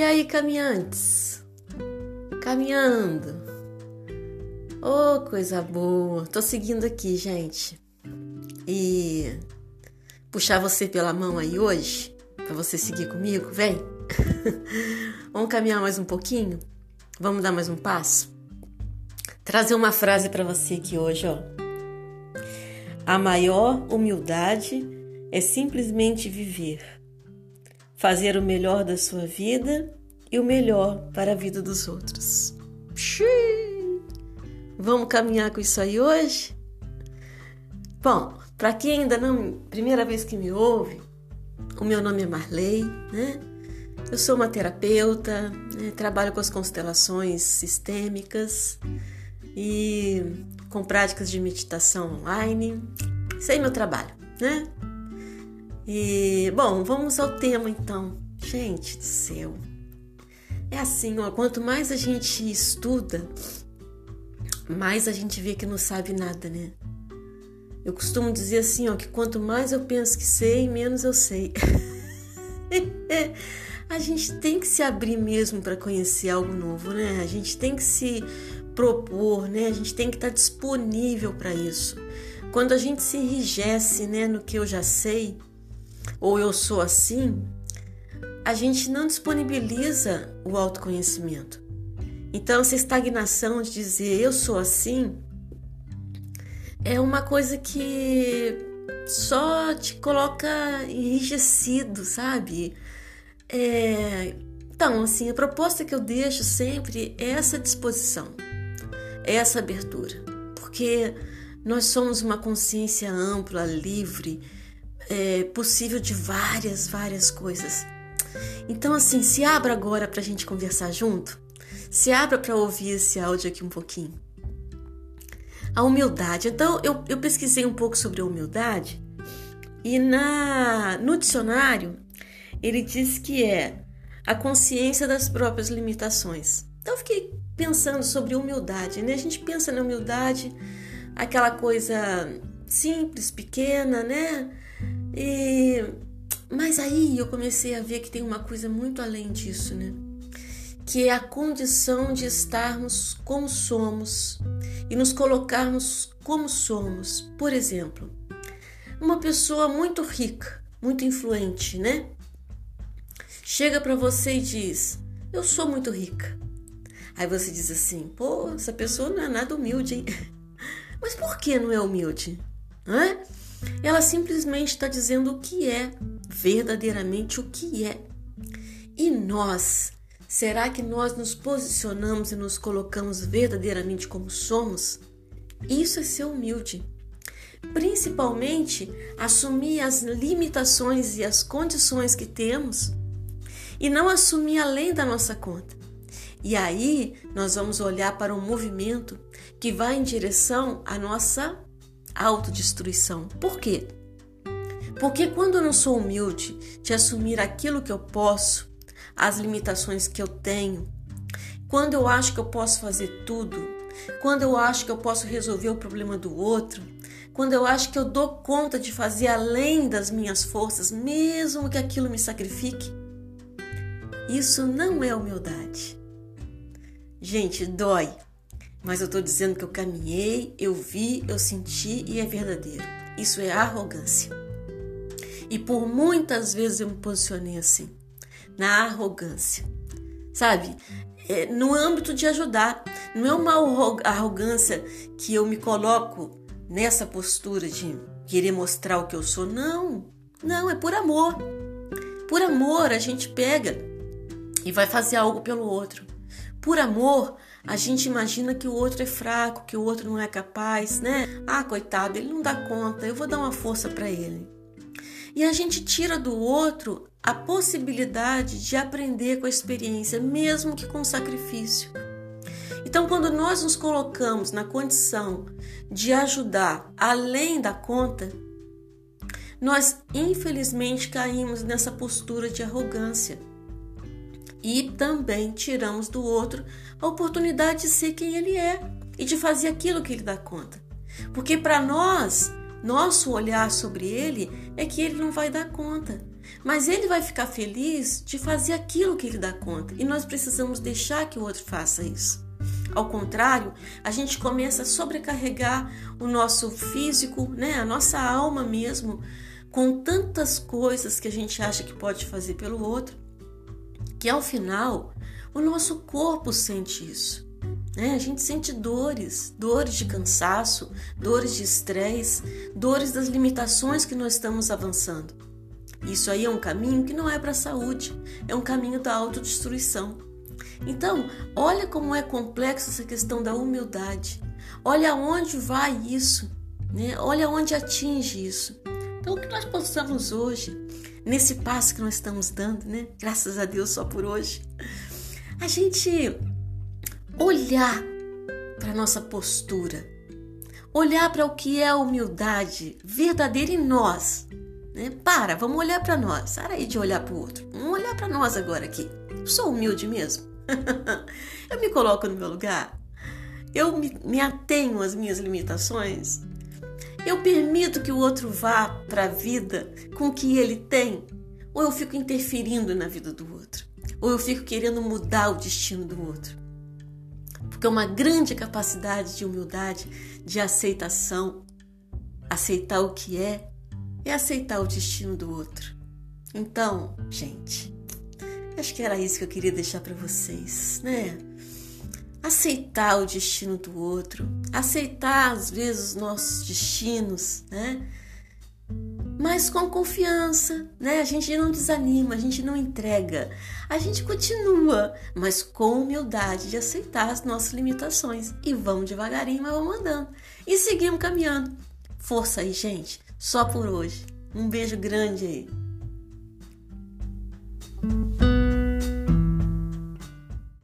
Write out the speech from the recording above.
E aí, caminhantes? Caminhando. Oh, coisa boa. Tô seguindo aqui, gente. E puxar você pela mão aí hoje, para você seguir comigo, vem. Vamos caminhar mais um pouquinho? Vamos dar mais um passo? Trazer uma frase para você aqui hoje, ó. A maior humildade é simplesmente viver fazer o melhor da sua vida e o melhor para a vida dos outros. Xiii. Vamos caminhar com isso aí hoje? Bom, para quem ainda não, primeira vez que me ouve, o meu nome é Marley, né? Eu sou uma terapeuta, né? trabalho com as constelações sistêmicas e com práticas de meditação online. Isso é meu trabalho, né? E, bom, vamos ao tema então. Gente do céu. É assim, ó, quanto mais a gente estuda, mais a gente vê que não sabe nada, né? Eu costumo dizer assim, ó, que quanto mais eu penso que sei, menos eu sei. a gente tem que se abrir mesmo para conhecer algo novo, né? A gente tem que se propor, né? A gente tem que estar disponível para isso. Quando a gente se enrijece, né, no que eu já sei, ou eu sou assim, a gente não disponibiliza o autoconhecimento. Então, essa estagnação de dizer eu sou assim é uma coisa que só te coloca enrijecido, sabe? É... Então, assim, a proposta que eu deixo sempre é essa disposição, é essa abertura, porque nós somos uma consciência ampla, livre, é, possível de várias, várias coisas. Então, assim, se abra agora para a gente conversar junto. Se abra para ouvir esse áudio aqui um pouquinho. A humildade. Então, eu, eu pesquisei um pouco sobre a humildade e na, no dicionário ele diz que é a consciência das próprias limitações. Então, eu fiquei pensando sobre humildade, né? A gente pensa na humildade, aquela coisa simples, pequena, né? E mas aí eu comecei a ver que tem uma coisa muito além disso, né? Que é a condição de estarmos como somos e nos colocarmos como somos. Por exemplo, uma pessoa muito rica, muito influente, né? Chega para você e diz: "Eu sou muito rica". Aí você diz assim: "Pô, essa pessoa não é nada humilde, hein?" Mas por que não é humilde? Hã? Ela simplesmente está dizendo o que é, verdadeiramente o que é. E nós, será que nós nos posicionamos e nos colocamos verdadeiramente como somos? Isso é ser humilde. Principalmente assumir as limitações e as condições que temos e não assumir além da nossa conta. E aí nós vamos olhar para um movimento que vai em direção à nossa autodestruição. Por quê? Porque quando eu não sou humilde de assumir aquilo que eu posso, as limitações que eu tenho, quando eu acho que eu posso fazer tudo, quando eu acho que eu posso resolver o problema do outro, quando eu acho que eu dou conta de fazer além das minhas forças, mesmo que aquilo me sacrifique, isso não é humildade. Gente, dói. Mas eu estou dizendo que eu caminhei, eu vi, eu senti e é verdadeiro. Isso é arrogância. E por muitas vezes eu me posicionei assim, na arrogância. Sabe? É, no âmbito de ajudar. Não é uma arrogância que eu me coloco nessa postura de querer mostrar o que eu sou. Não. Não, é por amor. Por amor a gente pega e vai fazer algo pelo outro. Por amor, a gente imagina que o outro é fraco, que o outro não é capaz, né? Ah, coitado, ele não dá conta, eu vou dar uma força para ele. E a gente tira do outro a possibilidade de aprender com a experiência, mesmo que com sacrifício. Então, quando nós nos colocamos na condição de ajudar além da conta, nós infelizmente caímos nessa postura de arrogância e também tiramos do outro a oportunidade de ser quem ele é e de fazer aquilo que ele dá conta. Porque para nós, nosso olhar sobre ele é que ele não vai dar conta. Mas ele vai ficar feliz de fazer aquilo que ele dá conta. E nós precisamos deixar que o outro faça isso. Ao contrário, a gente começa a sobrecarregar o nosso físico, né, a nossa alma mesmo, com tantas coisas que a gente acha que pode fazer pelo outro, que ao final o nosso corpo sente isso. Né? A gente sente dores, dores de cansaço, dores de estresse, dores das limitações que nós estamos avançando. Isso aí é um caminho que não é para a saúde, é um caminho da autodestruição. Então, olha como é complexa essa questão da humildade. Olha onde vai isso, né? Olha onde atinge isso. Então, que nós possamos hoje, nesse passo que nós estamos dando, né? Graças a Deus só por hoje, a gente olhar para nossa postura, olhar para o que é a humildade verdadeira em nós. Né? Para, vamos olhar para nós. Para aí de olhar para o outro. Vamos olhar para nós agora aqui. Eu sou humilde mesmo. eu me coloco no meu lugar. Eu me, me atenho às minhas limitações. Eu permito que o outro vá para a vida com o que ele tem. Ou eu fico interferindo na vida do outro. Ou eu fico querendo mudar o destino do outro. Porque uma grande capacidade de humildade, de aceitação, aceitar o que é, é aceitar o destino do outro. Então, gente, acho que era isso que eu queria deixar para vocês, né? Aceitar o destino do outro, aceitar às vezes os nossos destinos, né? Mas com confiança, né? A gente não desanima, a gente não entrega, a gente continua, mas com humildade de aceitar as nossas limitações e vamos devagarinho, mas vamos andando e seguimos caminhando. Força aí, gente. Só por hoje. Um beijo grande aí.